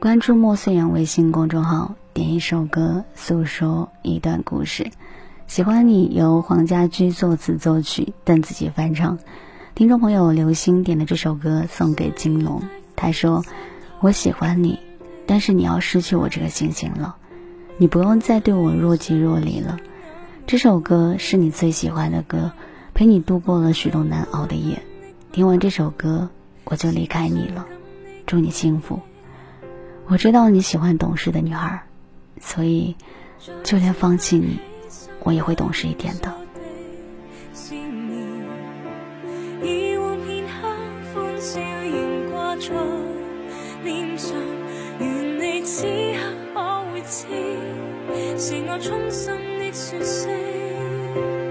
关注莫岁阳微信公众号，点一首歌，诉说一段故事。喜欢你由黄家驹作词作曲，邓紫棋翻唱。听众朋友刘星点的这首歌送给金龙，他说：“我喜欢你，但是你要失去我这个心情了，你不用再对我若即若离了。这首歌是你最喜欢的歌，陪你度过了许多难熬的夜。听完这首歌，我就离开你了。祝你幸福。”我知道你喜欢懂事的女孩，所以就连放弃你，我也会懂事一点的。是我衷心的说声。